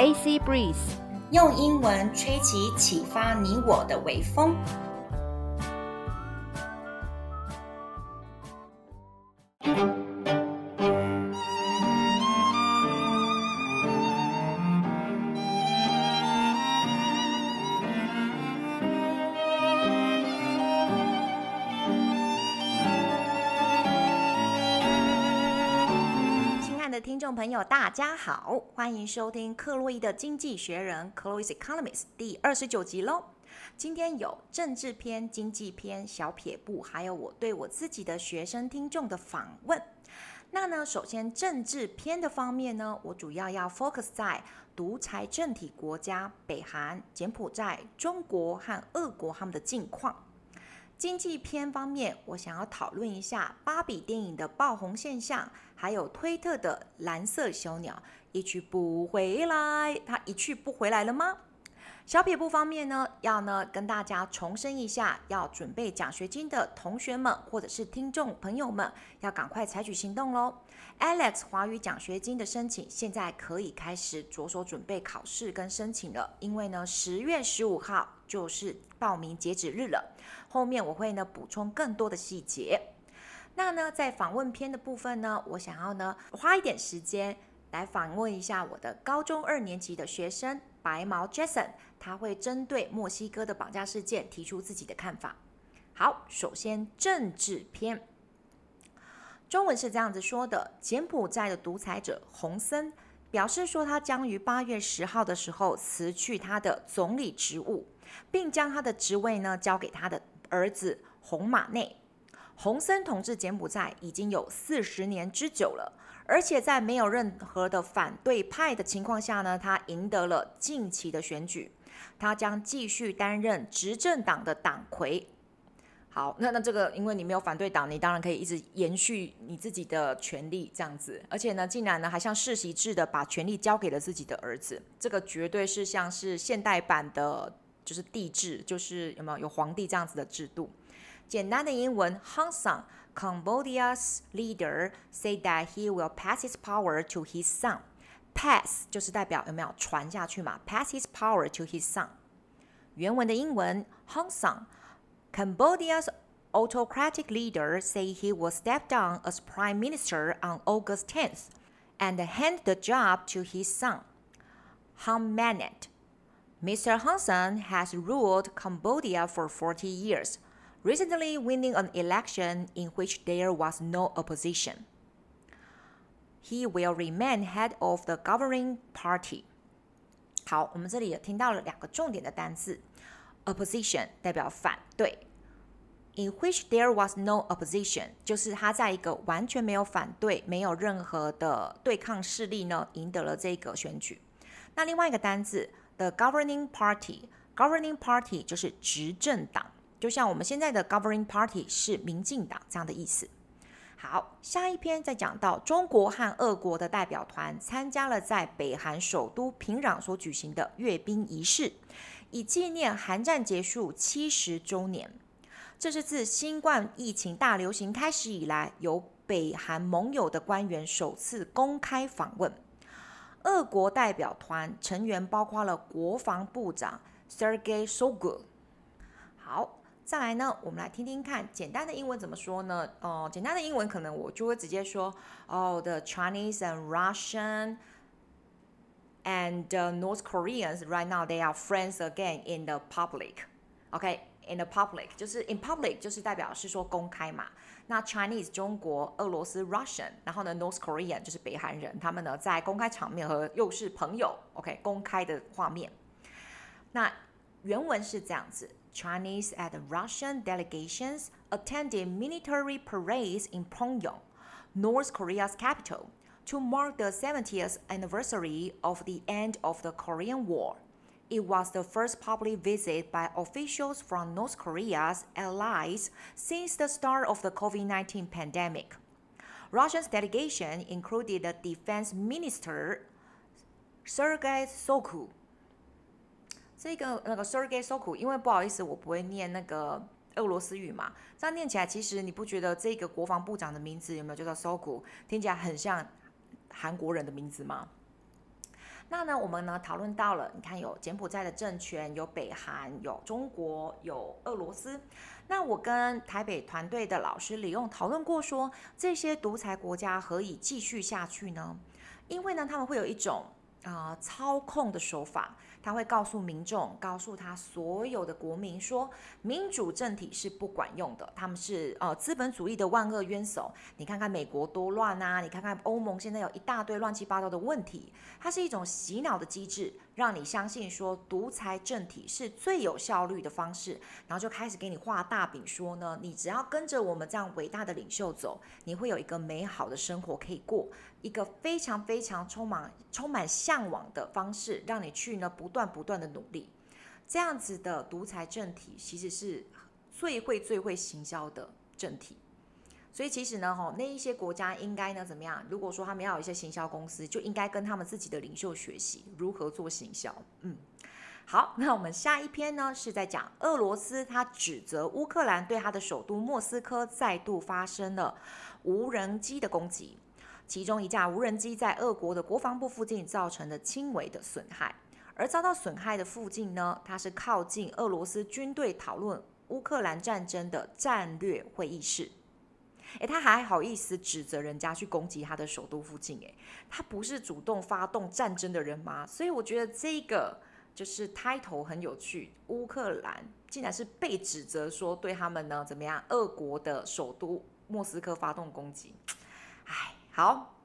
AC Breeze，用英文吹起启发你我的微风。众朋友，大家好，欢迎收听克洛伊的经济学人 （Chloe's Economics） 第二十九集喽。今天有政治篇、经济篇、小撇步，还有我对我自己的学生听众的访问。那呢，首先政治篇的方面呢，我主要要 focus 在独裁政体国家北韩、柬埔寨、中国和俄国他们的近况。经济篇方面，我想要讨论一下芭比电影的爆红现象，还有推特的蓝色小鸟一去不回来，它一去不回来了吗？小撇步方面呢，要呢跟大家重申一下，要准备奖学金的同学们或者是听众朋友们，要赶快采取行动喽。Alex 华语奖学金的申请现在可以开始着手准备考试跟申请了，因为呢十月十五号就是报名截止日了。后面我会呢补充更多的细节。那呢在访问篇的部分呢，我想要呢花一点时间来访问一下我的高中二年级的学生白毛 Jason，他会针对墨西哥的绑架事件提出自己的看法。好，首先政治篇，中文是这样子说的：柬埔寨的独裁者洪森表示说，他将于八月十号的时候辞去他的总理职务，并将他的职位呢交给他的。儿子洪马内，洪森统治柬埔寨已经有四十年之久了，而且在没有任何的反对派的情况下呢，他赢得了近期的选举，他将继续担任执政党的党魁。好，那那这个，因为你没有反对党，你当然可以一直延续你自己的权利这样子，而且呢，竟然呢还像世袭制的把权力交给了自己的儿子，这个绝对是像是现代版的。就是帝制，就是有没有有皇帝这样子的制度？简单的英文，Hun Sen, Cambodia's leader, said that he will pass his power to his son. Pass 就是代表有没有传下去嘛？Pass his power to his son。原文的英文，Hun Sen, Cambodia's autocratic leader, said he will step down as prime minister on August 10th and hand the job to his son, Hun Manet. Mr. Hun Sen has ruled Cambodia for 40 years, recently winning an election in which there was no opposition. He will remain head of the governing party. 好，我们这里也听到了两个重点的单词，opposition 代表反对，in which there was no opposition 就是他在一个完全没有反对、没有任何的对抗势力呢，赢得了这个选举。那另外一个单字。 The governing party，governing party 就是执政党，就像我们现在的 governing party 是民进党这样的意思。好，下一篇再讲到中国和俄国的代表团参加了在北韩首都平壤所举行的阅兵仪式，以纪念韩战结束七十周年。这是自新冠疫情大流行开始以来，由北韩盟友的官员首次公开访问。俄国代表团成员包括了国防部长 Sergei Shoigu。好，再来呢，我们来听听看简单的英文怎么说呢？哦，简单的英文可能我就会直接说，哦，the Chinese and Russian and North Koreans right now they are friends again in the public. OK, in the public 就是 in public 就是代表是说公开嘛。那 Chinese 中国、俄罗斯 Russian，然后呢 North Korean 就是北韩人，他们呢在公开场面和又是朋友，OK，公开的画面。那原文是这样子：Chinese and Russian delegations attended military parades in Pyongyang, North Korea's capital, to mark the 70th anniversary of the end of the Korean War. It was the first public visit by officials from North Korea's allies since the start of the COVID-19 pandemic. Russia's delegation included the defense minister Sergei Shoigu。这个那个 Sergei Shoigu，因为不好意思，我不会念那个俄罗斯语嘛，这样念起来，其实你不觉得这个国防部长的名字有没有叫做 Shoigu，听起来很像韩国人的名字吗？ 那呢，我们呢讨论到了，你看有柬埔寨的政权，有北韩，有中国，有俄罗斯。那我跟台北团队的老师李用讨论过说，说这些独裁国家何以继续下去呢？因为呢，他们会有一种啊、操控的手法。他会告诉民众，告诉他所有的国民说，民主政体是不管用的，他们是呃资本主义的万恶冤首。你看看美国多乱啊！你看看欧盟现在有一大堆乱七八糟的问题，它是一种洗脑的机制，让你相信说独裁政体是最有效率的方式，然后就开始给你画大饼说呢，你只要跟着我们这样伟大的领袖走，你会有一个美好的生活可以过。一个非常非常充满充满向往的方式，让你去呢不断不断的努力，这样子的独裁政体其实是最会最会行销的政体。所以其实呢，吼那一些国家应该呢怎么样？如果说他们要有一些行销公司，就应该跟他们自己的领袖学习如何做行销。嗯，好，那我们下一篇呢是在讲俄罗斯，他指责乌克兰对他的首都莫斯科再度发生了无人机的攻击。其中一架无人机在俄国的国防部附近造成了轻微的损害，而遭到损害的附近呢，它是靠近俄罗斯军队讨论乌克兰战争的战略会议室。诶，他还好意思指责人家去攻击他的首都附近？诶，他不是主动发动战争的人吗？所以我觉得这个就是 title 很有趣，乌克兰竟然是被指责说对他们呢怎么样？俄国的首都莫斯科发动攻击，哎。好，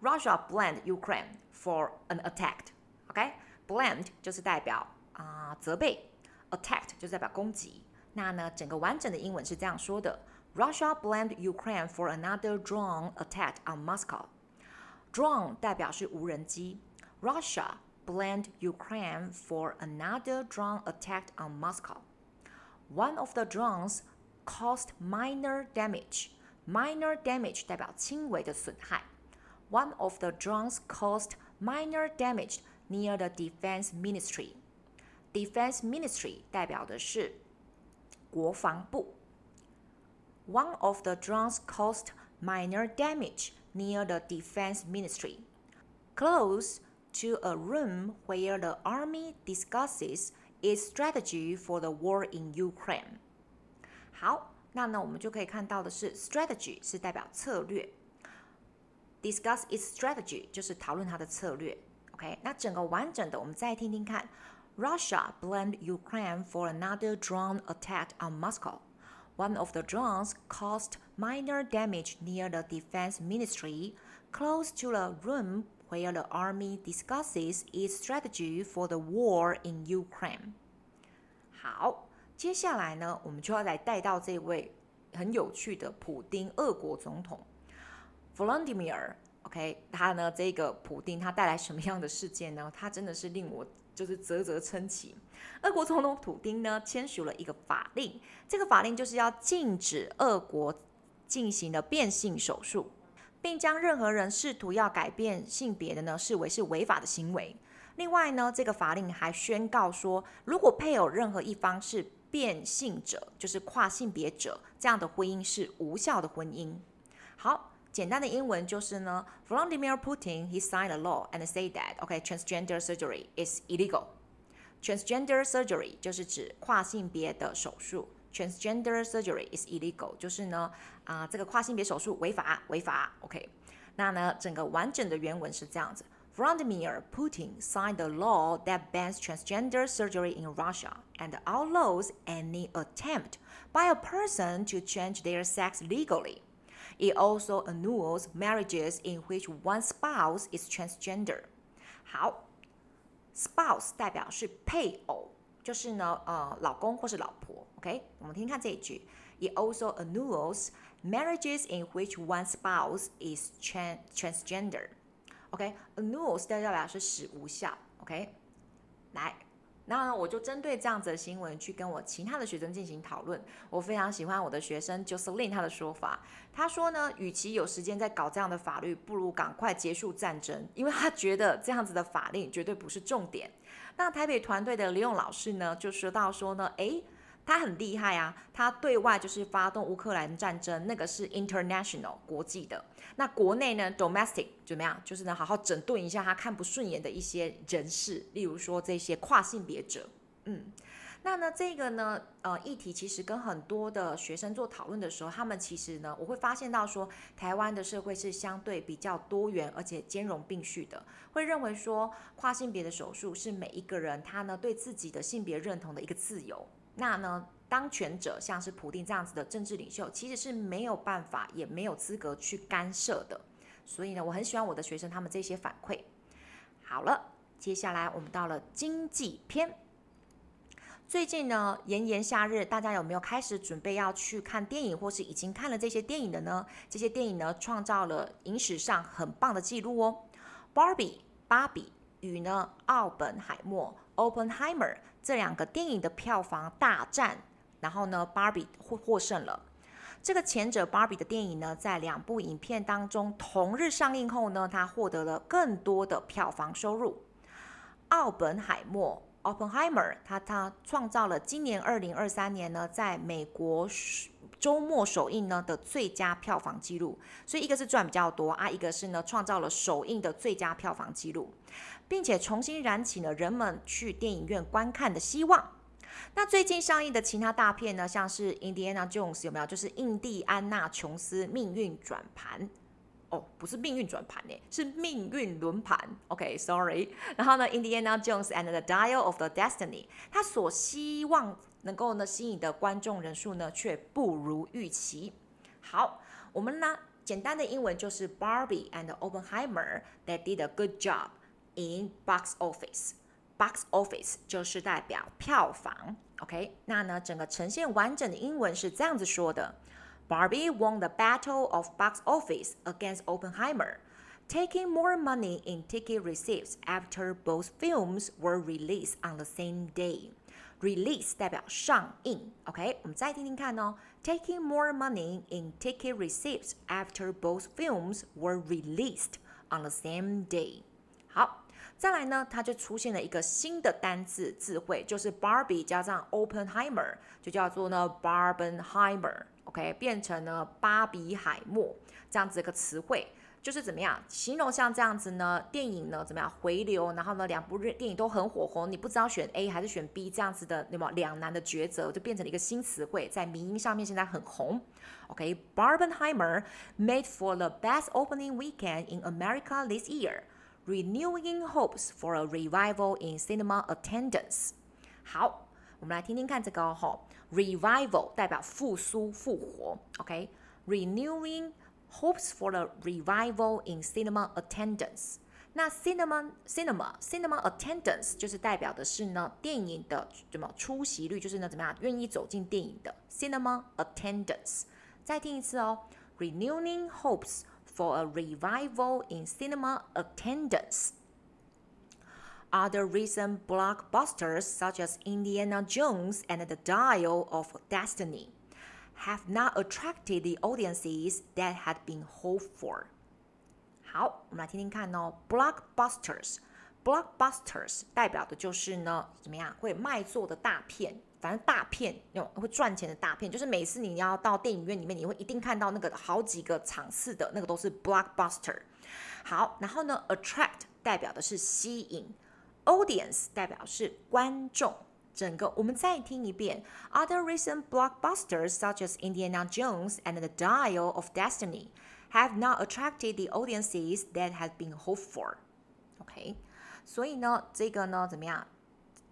Russia blamed Ukraine for an attack。OK，blamed 就是代表啊、呃、责备，attacked 就是代表攻击。那呢，整个完整的英文是这样说的：Russia blamed Ukraine for another drone attack on Moscow。Drone 代表是无人机，Russia blamed Ukraine for another drone attack on Moscow。One of the drones caused minor damage。 Minor damage 代表轻微的损害。One of the drones caused minor damage near the defense ministry. Defense ministry 代表的是国防部。One of the drones caused minor damage near the defense ministry, close to a room where the army discusses its strategy for the war in Ukraine. 好。 那呢，我们就可以看到的是，strategy 是代表策略，discuss its strategy 就是讨论它的策略。OK，那整个完整的，我们再听听看。Russia blamed Ukraine for another drone attack on Moscow. One of the drones caused minor damage near the defense ministry, close to the room where the army discusses its strategy for the war in Ukraine. 好。 接下来呢，我们就要来带到这位很有趣的普丁，俄国总统 Volodymyr。OK，他呢，这个普丁他带来什么样的事件呢？他真的是令我就是啧啧称奇。俄国总统普丁呢，签署了一个法令，这个法令就是要禁止俄国进行的变性手术，并将任何人试图要改变性别的呢，视为是违法的行为。另外呢，这个法令还宣告说，如果配偶任何一方是变性者就是跨性别者，这样的婚姻是无效的婚姻。好，简单的英文就是呢，Vladimir Putin he signed a law and say that okay transgender surgery is illegal. Transgender surgery 就是指跨性别的手术，transgender surgery is illegal 就是呢啊、这个跨性别手术违法违法。OK，那呢整个完整的原文是这样子。Vladimir Putin signed a law that bans transgender surgery in Russia and outlaws any attempt by a person to change their sex legally. It also annuls marriages in which one spouse is transgender. 好，spouse 代表是配偶，就是呢，呃，老公或是老婆。OK，我们听听看这一句。It also annuls marriages in which one spouse is trans transgender. OK，annuls、okay? 代表是使无效。OK，来，那我就针对这样子的新闻去跟我其他的学生进行讨论。我非常喜欢我的学生 j o s e l y n 他的说法，他说呢，与其有时间在搞这样的法律，不如赶快结束战争，因为他觉得这样子的法令绝对不是重点。那台北团队的李勇老师呢，就说到说呢，诶，他很厉害啊，他对外就是发动乌克兰战争，那个是 international 国际的。那国内呢，domestic 怎么样？就是呢，好好整顿一下他看不顺眼的一些人士，例如说这些跨性别者，嗯。那呢，这个呢，呃，议题其实跟很多的学生做讨论的时候，他们其实呢，我会发现到说，台湾的社会是相对比较多元而且兼容并蓄的，会认为说跨性别的手术是每一个人他呢对自己的性别认同的一个自由。那呢，当权者像是普丁这样子的政治领袖，其实是没有办法也没有资格去干涉的。所以呢，我很喜欢我的学生他们这些反馈。好了，接下来我们到了经济篇。最近呢，炎炎夏日，大家有没有开始准备要去看电影，或是已经看了这些电影的呢？这些电影呢，创造了影史上很棒的记录哦。Barbie 芭比与呢奥本海默 Oppenheimer 这两个电影的票房大战，然后呢，芭比获获胜了。这个前者芭比的电影呢，在两部影片当中同日上映后呢，它获得了更多的票房收入。奥本海默。Oppenheimer，他他创造了今年二零二三年呢，在美国周末首映呢的最佳票房纪录。所以一个是赚比较多啊，一个是呢创造了首映的最佳票房纪录，并且重新燃起了人们去电影院观看的希望。那最近上映的其他大片呢，像是 Indiana Jones 有没有？就是印第安纳琼斯命运转盘。哦，不是命运转盘呢，是命运轮盘。OK，Sorry。然后呢，Indiana Jones and the Dial of the Destiny，他所希望能够呢吸引的观众人数呢，却不如预期。好，我们呢简单的英文就是 Barbie and Oppenheimer that did a good job in box office。box office 就是代表票房。OK，那呢整个呈现完整的英文是这样子说的。Barbie won the battle of box office against Oppenheimer, taking more money in ticket receipts after both films were released on the same day. Release 代表上映，OK，我们再听听看哦。Taking more money in ticket receipts after both films were released on the same day. 好， 再来呢，它就出现了一个新的单字词汇，就是 Barbie 加上 Openheimer，就叫做呢 Barbenheimer。OK，变成了巴比海默这样子一个词汇，就是怎么样形容像这样子呢？电影呢怎么样回流？然后呢，两部电影都很火红，你不知道选 A 还是选 B 这样子的，那么两难的抉择就变成了一个新词汇，在民音上面现在很红。OK，Barbenheimer made for the best opening weekend in America this year, renewing hopes for a revival in cinema attendance。好，我们来听听看这个哦。Revival 代表复苏、复活，OK？Renewing hopes for the revival in cinema attendance。那 cinema、cinema、cinema attendance 就是代表的是呢电影的什么出席率，就是呢怎么样愿意走进电影的 cinema attendance。再听一次哦，Renewing hopes for a revival in cinema attendance。Other recent blockbusters, such as Indiana Jones and the Dial of Destiny, have not attracted the audiences that had been hoped for. 好，我们来听听看哦。Blockbusters, blockbusters 代表的就是呢，怎么样会卖座的大片，反正大片那种会赚钱的大片，就是每次你要到电影院里面，你会一定看到那个好几个场次的那个都是 blockbuster。好，然后呢，attract 代表的是吸引。Audience 代表是观众，整个我们再听一遍。Other recent blockbusters such as Indiana Jones and the Dial of Destiny have not attracted the audiences that had been hoped for. OK，所以呢，这个呢怎么样？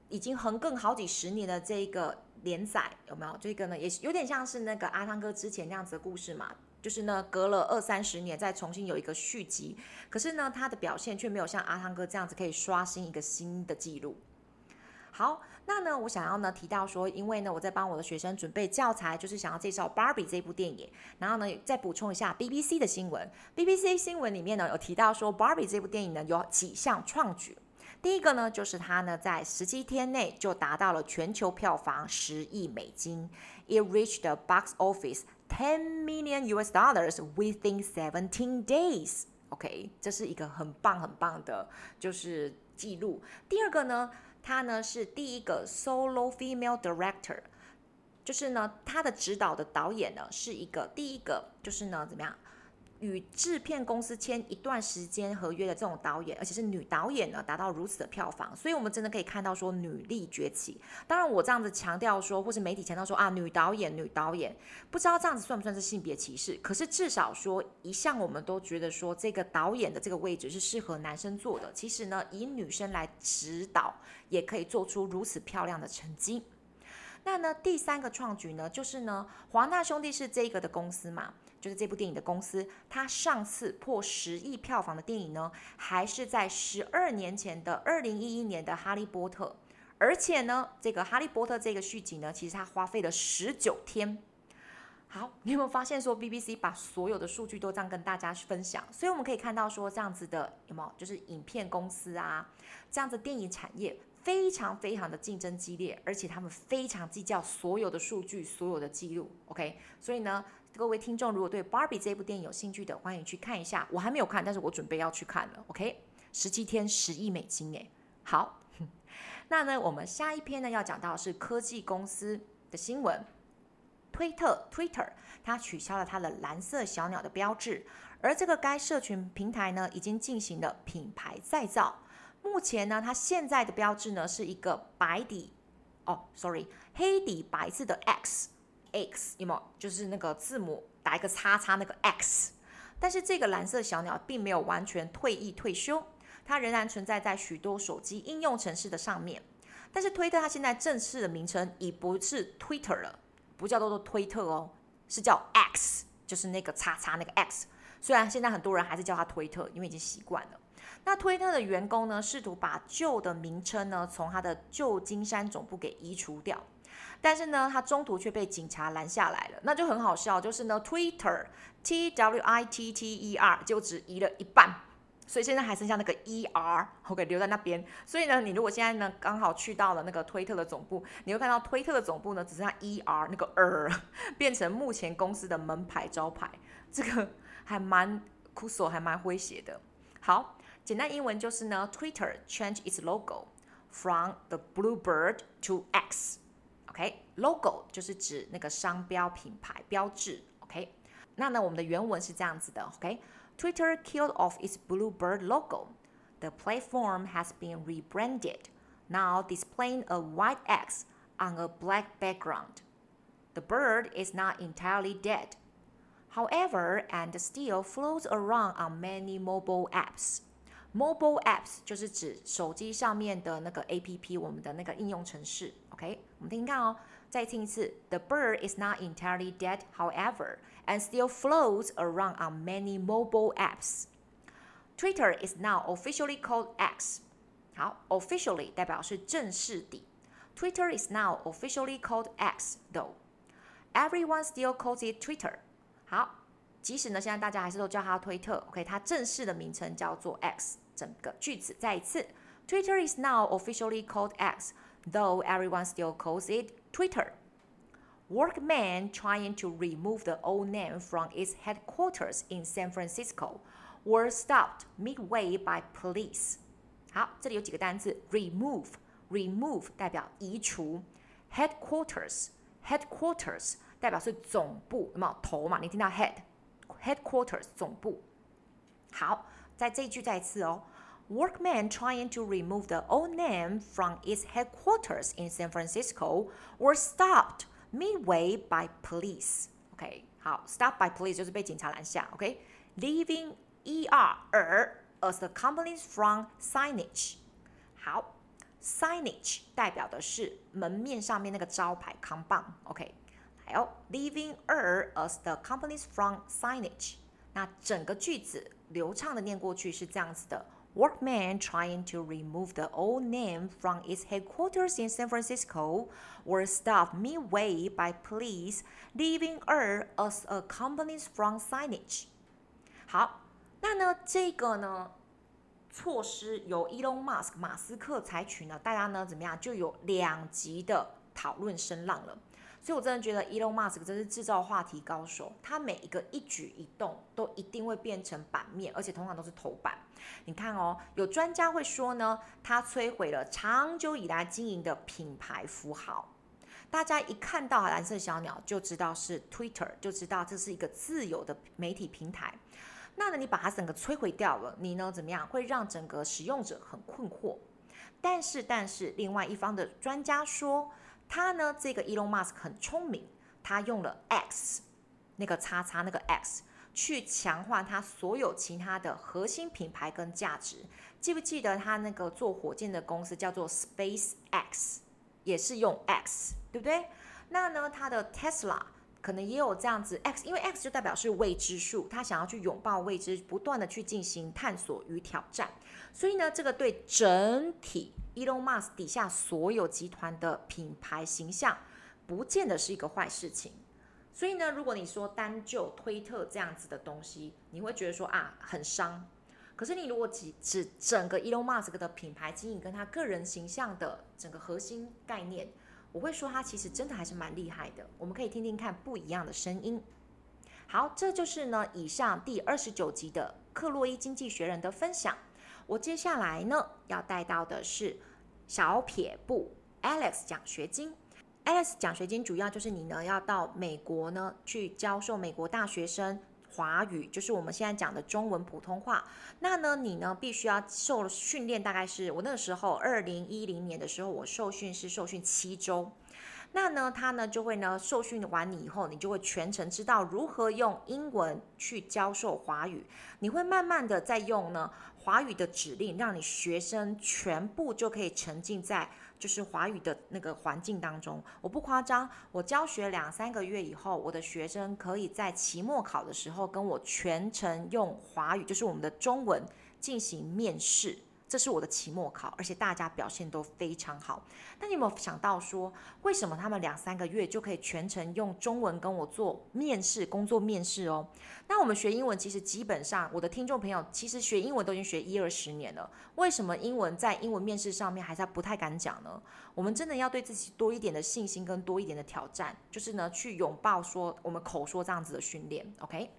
已经横亘好几十年的这个连载有没有？这个呢也有点像是那个阿汤哥之前那样子的故事嘛。就是呢，隔了二三十年再重新有一个续集，可是呢，他的表现却没有像阿汤哥这样子可以刷新一个新的记录。好，那呢，我想要呢提到说，因为呢我在帮我的学生准备教材，就是想要介绍《Barbie》这部电影，然后呢再补充一下 BBC 的新闻。BBC 新闻里面呢有提到说，《Barbie》这部电影呢有几项创举。第一个呢就是它呢在十七天内就达到了全球票房十亿美金，It reached the box office。Ten million US dollars within seventeen days. OK，这是一个很棒很棒的，就是记录。第二个呢，它呢是第一个 solo female director，就是呢，它的指导的导演呢是一个第一个，就是呢怎么样？与制片公司签一段时间合约的这种导演，而且是女导演呢，达到如此的票房，所以我们真的可以看到说女力崛起。当然，我这样子强调说，或是媒体强调说啊，女导演，女导演，不知道这样子算不算是性别歧视？可是至少说，一向我们都觉得说这个导演的这个位置是适合男生做的。其实呢，以女生来指导，也可以做出如此漂亮的成绩。那呢，第三个创举呢，就是呢，华纳兄弟是这个的公司嘛。就是这部电影的公司，它上次破十亿票房的电影呢，还是在十二年前的二零一一年的《哈利波特》，而且呢，这个《哈利波特》这个续集呢，其实它花费了十九天。好，你有没有发现说 BBC 把所有的数据都这样跟大家分享？所以我们可以看到说这样子的有没有？就是影片公司啊，这样子电影产业非常非常的竞争激烈，而且他们非常计较所有的数据、所有的记录。OK，所以呢。各位听众，如果对《Barbie》这部电影有兴趣的，欢迎去看一下。我还没有看，但是我准备要去看了。OK，十七天十亿美金，诶，好。那呢，我们下一篇呢要讲到是科技公司的新闻。推特 （Twitter） 它取消了它的蓝色小鸟的标志，而这个该社群平台呢已经进行了品牌再造。目前呢，它现在的标志呢是一个白底哦，sorry，黑底白字的 X。X 有没有？就是那个字母打一个叉叉，那个 X。但是这个蓝色小鸟并没有完全退役退休，它仍然存在在许多手机应用程式的上面。但是推特它现在正式的名称已不是 Twitter 了，不叫做做推特哦，是叫 X，就是那个叉叉那个 X。虽然现在很多人还是叫它推特，因为已经习惯了。那推特的员工呢，试图把旧的名称呢从它的旧金山总部给移除掉。但是呢，他中途却被警察拦下来了，那就很好笑。就是呢，Twitter T W I T T E R 就只移了一半，所以现在还剩下那个 E R，OK 留在那边。所以呢，你如果现在呢刚好去到了那个推特的总部，你会看到推特的总部呢只剩下 E R 那个 R，变成目前公司的门牌招牌。这个还蛮酷索，还蛮诙谐的。好，简单英文就是呢，Twitter change its logo from the blue bird to X。OK，logo、okay? 就是指那个商标品牌标志。OK，那呢，我们的原文是这样子的。OK，Twitter、okay? killed off its Bluebird logo. The platform has been rebranded, now displaying a white X on a black background. The bird is not entirely dead, however, and still floats around on many mobile apps. Mobile apps 就是指手机上面的那个 APP，我们的那个应用程式。OK，我们听看哦，再听一次。The bird is not entirely dead, however, and still floats around on many mobile apps. Twitter is now officially called X. 好，officially 代表是正式的。Twitter is now officially called X, though. Everyone still calls it Twitter. 好，即使呢现在大家还是都叫它推特。OK，它正式的名称叫做 X。 整个句子再一次，Twitter is now officially called X, though everyone still calls it Twitter. Workmen trying to remove the old name from its headquarters in San Francisco were stopped midway by police. 好，这里有几个单词，remove, remove 代表移除，headquarters, headquarters 代表是总部，有没有头嘛？你听到 head, headquarters 总部。好。 在这一句再次哦，Workmen trying to remove the old name from its headquarters in San Francisco were stopped midway by police. OK，好，stopped by police 就是被警察拦下。OK，leaving ER as the company's front signage。好，signage 代表的是门面上面那个招牌扛棒。OK，还有 leaving ER as the company's front signage。 那整个句子。流畅的念过去是这样子的：Workmen trying to remove the old name from its headquarters in San Francisco were stopped midway by police, leaving ER as a company's front signage。好，那呢这个呢措施由 Elon Musk 马斯克采取呢，大家呢怎么样就有两极的讨论声浪了。 所以，我真的觉得 Elon Musk 真是制造话题高手。他每一个一举一动都一定会变成版面，而且通常都是头版。你看哦，有专家会说呢，他摧毁了长久以来经营的品牌符号。大家一看到蓝色小鸟就知道是 Twitter，就知道这是一个自由的媒体平台。那呢，你把它整个摧毁掉了，你呢怎么样？会让整个使用者很困惑。但是，但是，另外一方的专家说，他呢这个 Elon Musk 很聪明，他用了 X 那个叉叉那个 X 去强化他所有其他的核心品牌跟价值。记不记得他那个做火箭的公司叫做 SpaceX，也是用 X，对不对？那呢，他的 Tesla。可能也有这样子，X，因为 X 就代表是未知数，他想要去拥抱未知，不断的去进行探索与挑战。所以呢，这个对整体 Elon Musk 底下所有集团的品牌形象，不见得是一个坏事情。所以呢，如果你说单就推特这样子的东西，你会觉得说啊很伤。可是你如果只只整个 Elon Musk 的品牌经营跟他个人形象的整个核心概念。我会说他其实真的还是蛮厉害的，我们可以听听看不一样的声音。好，这就是呢以上第二十九集的克洛伊经济学人的分享。我接下来呢要带到的是小撇步 Alex 奖学金。Alex 奖学金主要就是你呢要到美国呢去教授美国大学生。华语就是我们现在讲的中文普通话。那呢，你呢必须要受训练，大概是我那个时候二零一零年的时候，我受训是受训七周。那呢，他呢就会呢受训完你以后，你就会全程知道如何用英文去教授华语。你会慢慢的在用呢华语的指令，让你学生全部就可以沉浸在。就是华语的那个环境当中，我不夸张，我教学两三个月以后，我的学生可以在期末考的时候跟我全程用华语，就是我们的中文进行面试。这是我的期末考，而且大家表现都非常好。那你有没有想到说，为什么他们两三个月就可以全程用中文跟我做面试、工作面试哦？那我们学英文其实基本上，我的听众朋友其实学英文都已经学一二十年了，为什么英文在英文面试上面还是不太敢讲呢？我们真的要对自己多一点的信心跟多一点的挑战，就是呢去拥抱说我们口说这样子的训练，OK？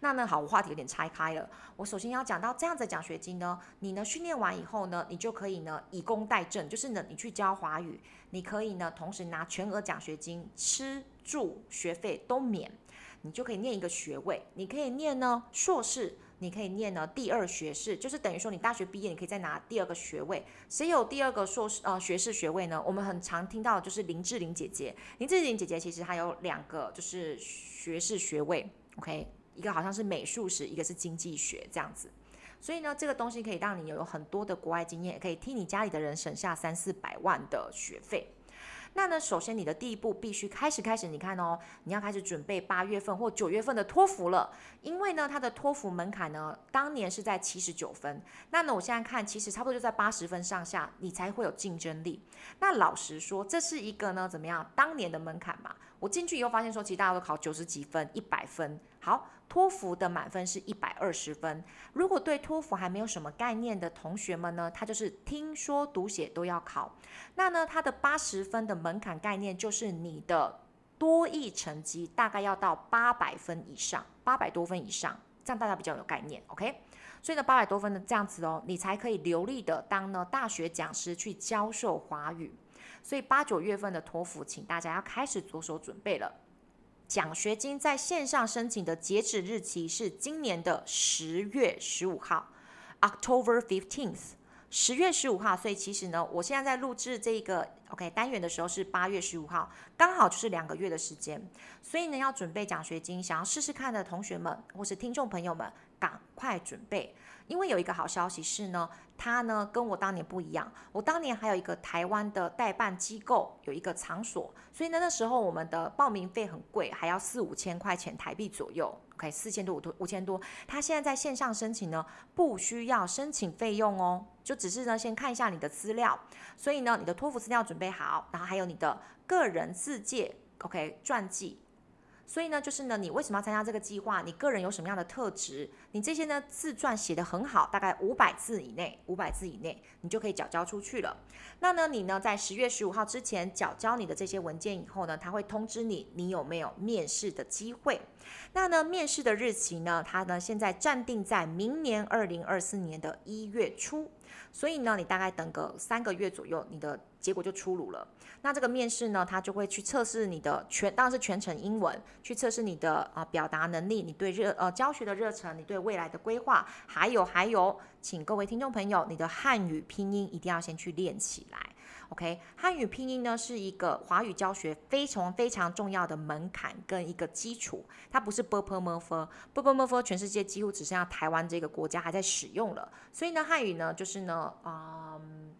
那呢，好，我话题有点拆开了。我首先要讲到这样子的奖学金呢，你呢训练完以后呢，你就可以呢以工代賑，就是呢你去教华语，你可以呢同时拿全额奖学金，吃住学费都免，你就可以念一个学位。你可以念呢硕士，你可以念呢第二学士，就是等于说你大学毕业，你可以再拿第二个学位。谁有第二个硕士呃学士学位呢？我们很常听到的就是林志玲姐姐，林志玲姐姐其实她有两个就是学士学位，OK。一个好像是美术史，一个是经济学这样子，所以呢，这个东西可以让你有很多的国外经验，也可以替你家里的人省下三四百万的学费。那呢，首先你的第一步必须开始开始，你看哦，你要开始准备八月份或九月份的托福了，因为呢，它的托福门槛呢，当年是在七十九分，那呢，我现在看其实差不多就在八十分上下，你才会有竞争力。那老实说，这是一个呢，怎么样？当年的门槛嘛，我进去以后发现说，其实大家都考九十几分、一百分，好。托福的满分是一百二十分。如果对托福还没有什么概念的同学们呢，他就是听说读写都要考。那呢，他的八十分的门槛概念就是你的多益成绩大概要到八百分以上，八百多分以上，这样大家比较有概念。OK，所以呢，八百多分的这样子哦，你才可以流利的当呢大学讲师去教授华语。所以八九月份的托福，请大家要开始着手准备了。奖学金在线上申请的截止日期是今年的十月十五号，October fifteenth，十月十五号。所以其实呢，我现在在录制这个 OK 单元的时候是八月十五号，刚好就是两个月的时间。所以呢，要准备奖学金，想要试试看的同学们或是听众朋友们，赶快准备。因为有一个好消息是呢，他呢跟我当年不一样，我当年还有一个台湾的代办机构，有一个场所，所以呢那时候我们的报名费很贵，还要四五千块钱台币左右，OK，四千多五五千多。他现在在线上申请呢，不需要申请费用哦，就只是呢先看一下你的资料，所以呢你的托福资料准备好，然后还有你的个人自介，OK，传记。所以呢，就是呢，你为什么要参加这个计划？你个人有什么样的特质？你这些呢自传写得很好，大概五百字以内，五百字以内，你就可以缴交出去了。那呢，你呢在十月十五号之前缴交你的这些文件以后呢，他会通知你，你有没有面试的机会。那呢，面试的日期呢，它呢现在暂定在明年二零二四年的一月初。所以呢，你大概等个三个月左右，你的结果就出炉了。那这个面试呢，他就会去测试你的全，当然是全程英文，去测试你的啊、表达能力，你对热呃教学的热忱，你对未来的规划，还有还有，请各位听众朋友，你的汉语拼音一定要先去练起来。OK，汉语拼音呢是一个华语教学非常非常重要的门槛跟一个基础。它不是 Burberry，Burberry 全世界几乎只剩下台湾这个国家还在使用了。所以呢，汉语呢就是呢，嗯，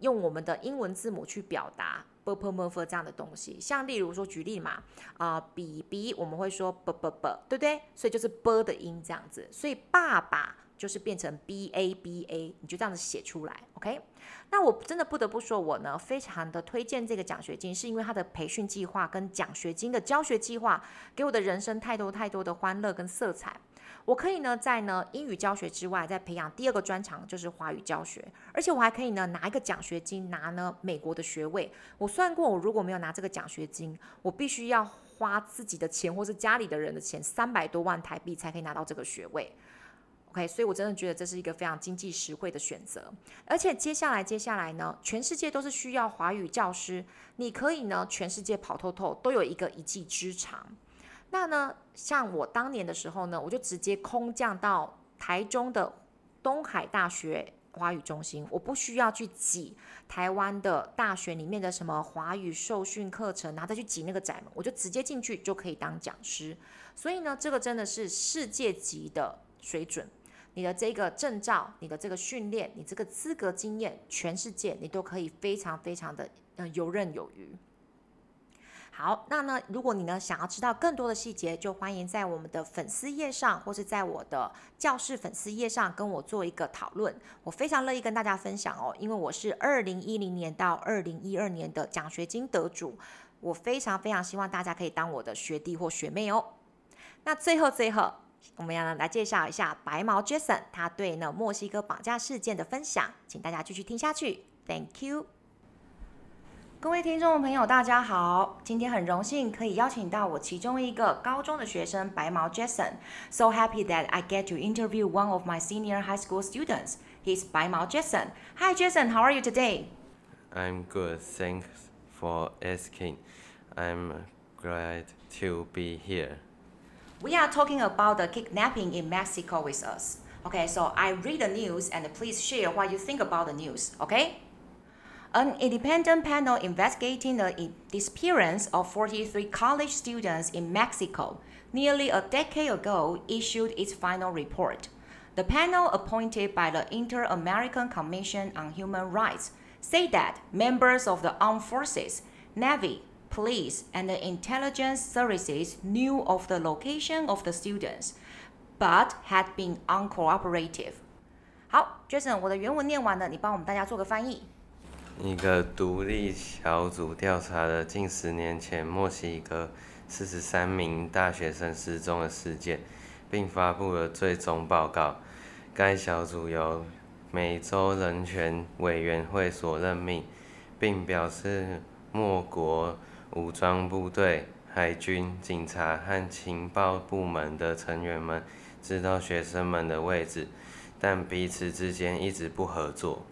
用我们的英文字母去表达 Burberry 这样的东西。像例如说举例嘛，啊，B B，我们会说 B B B，对不对？所以就是 B 的音这样子。所以爸爸。就是变成 B A B A，你就这样子写出来，OK？那我真的不得不说，我呢非常的推荐这个奖学金，是因为它的培训计划跟奖学金的教学计划，给我的人生太多太多的欢乐跟色彩。我可以呢在呢英语教学之外，再培养第二个专长，就是华语教学，而且我还可以呢拿一个奖学金，拿呢美国的学位。我算过，我如果没有拿这个奖学金，我必须要花自己的钱或是家里的人的钱，三百多万台币才可以拿到这个学位。OK，所以我真的觉得这是一个非常经济实惠的选择，而且接下来接下来呢，全世界都是需要华语教师，你可以呢全世界跑透透，都有一个一技之长。那呢，像我当年的时候呢，我就直接空降到台中的东海大学华语中心，我不需要去挤台湾的大学里面的什么华语受训课程，然后再去挤那个窄门，我就直接进去就可以当讲师。所以呢，这个真的是世界级的水准。你的这个证照，你的这个训练，你这个资格经验，全世界你都可以非常非常的呃游刃有余。好，那呢，如果你呢想要知道更多的细节，就欢迎在我们的粉丝页上，或是在我的教室粉丝页上跟我做一个讨论。我非常乐意跟大家分享哦，因为我是二零一零年到二零一二年的奖学金得主，我非常非常希望大家可以当我的学弟或学妹哦。那最后最后。我们要来介绍一下白毛 Jason，他对呢墨西哥绑架事件的分享，请大家继续听下去。Thank you，各位听众朋友，大家好，今天很荣幸可以邀请到我其中一个高中的学生白毛 Jason。So happy that I get to interview one of my senior high school students. He's 白毛 Jason. Hi Jason, how are you today? I'm good, thanks for asking. I'm glad to be here. We are talking about the kidnapping in Mexico with us. Okay, so I read the news and please share what you think about the news, okay? An independent panel investigating the disappearance of 43 college students in Mexico nearly a decade ago issued its final report. The panel appointed by the Inter-American Commission on Human Rights say that members of the armed forces, Navy, police and intelligence services knew of the location of the students, but had been uncooperative. 好，Jason，我的原文念完了，你帮我们大家做个翻译。一个独立小组调查了近十年前墨西哥四十三名大学生失踪的事件，并发布了最终报告。该小组由美洲人权委员会所任命，并表示莫国。武装部队、海军、警察和情报部门的成员们知道学生们的位置，但彼此之间一直不合作。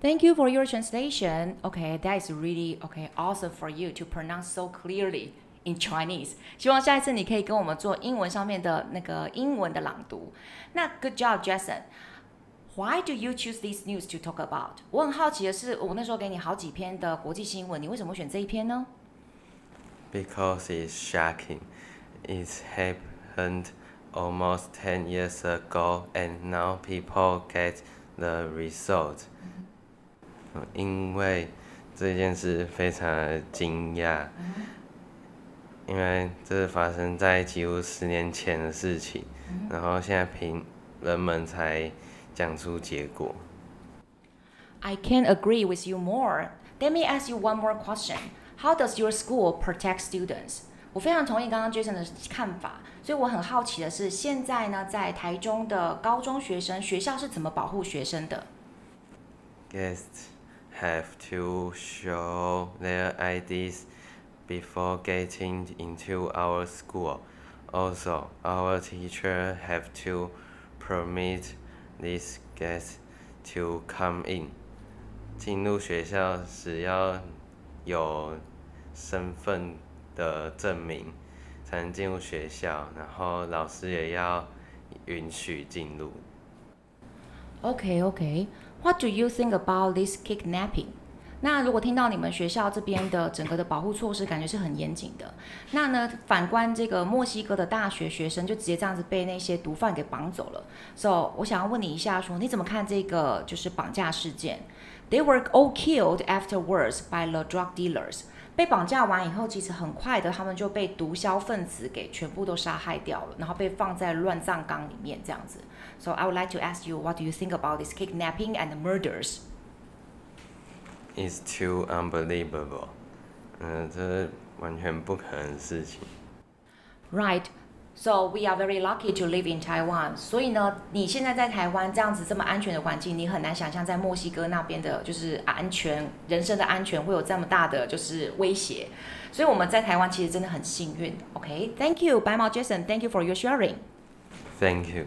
Thank you for your translation. Okay, that is really okay, awesome for you to pronounce so clearly in Chinese. 希望下一次你可以跟我们做英文上面的那个英文的朗读。那 Good job, Jason. Why do you choose these news to talk about？我很好奇的是，我那时候给你好几篇的国际新闻，你为什么会选这一篇呢？Because it's shocking. It happened almost ten years ago, and now people get the result. 因为这件事非常的惊讶，因为这是发生在几乎十年前的事情，然后现在平人们才。 讲出结果。I can't agree with you more. Let me ask you one more question. How does your school protect students? 我非常同意刚刚 Jason 的看法，所以我很好奇的是，现在呢，在台中的高中学生学校是怎么保护学生的？Guests have to show their IDs before getting into our school. Also, our teacher have to permit This gets to come in。进入学校时要有身份的证明，才能进入学校，然后老师也要允许进入。OK OK，What do you think about this kidnapping？那如果听到你们学校这边的整个的保护措施，感觉是很严谨的。那呢，反观这个墨西哥的大学学生就直接这样子被那些毒贩给绑走了。So，我想要问你一下说，你怎么看这个就是绑架事件？They were all killed afterwards by the drug dealers。被绑架完以后，其实很快的他们就被毒枭分子给全部都杀害掉了，然后被放在乱葬岗里面这样子。So I would like to ask you, what do you think about this kidnapping and murders? It's too unbelievable. 嗯，这是完全不可能的事情。Right. So we are very lucky to live in Taiwan. 所以呢，你现在在台湾这样子这么安全的环境，你很难想象在墨西哥那边的，就是安全人身的安全会有这么大的就是威胁。所以我们在台湾其实真的很幸运。OK，Thank you，白毛 Jason，Thank you for your sharing。Thank you。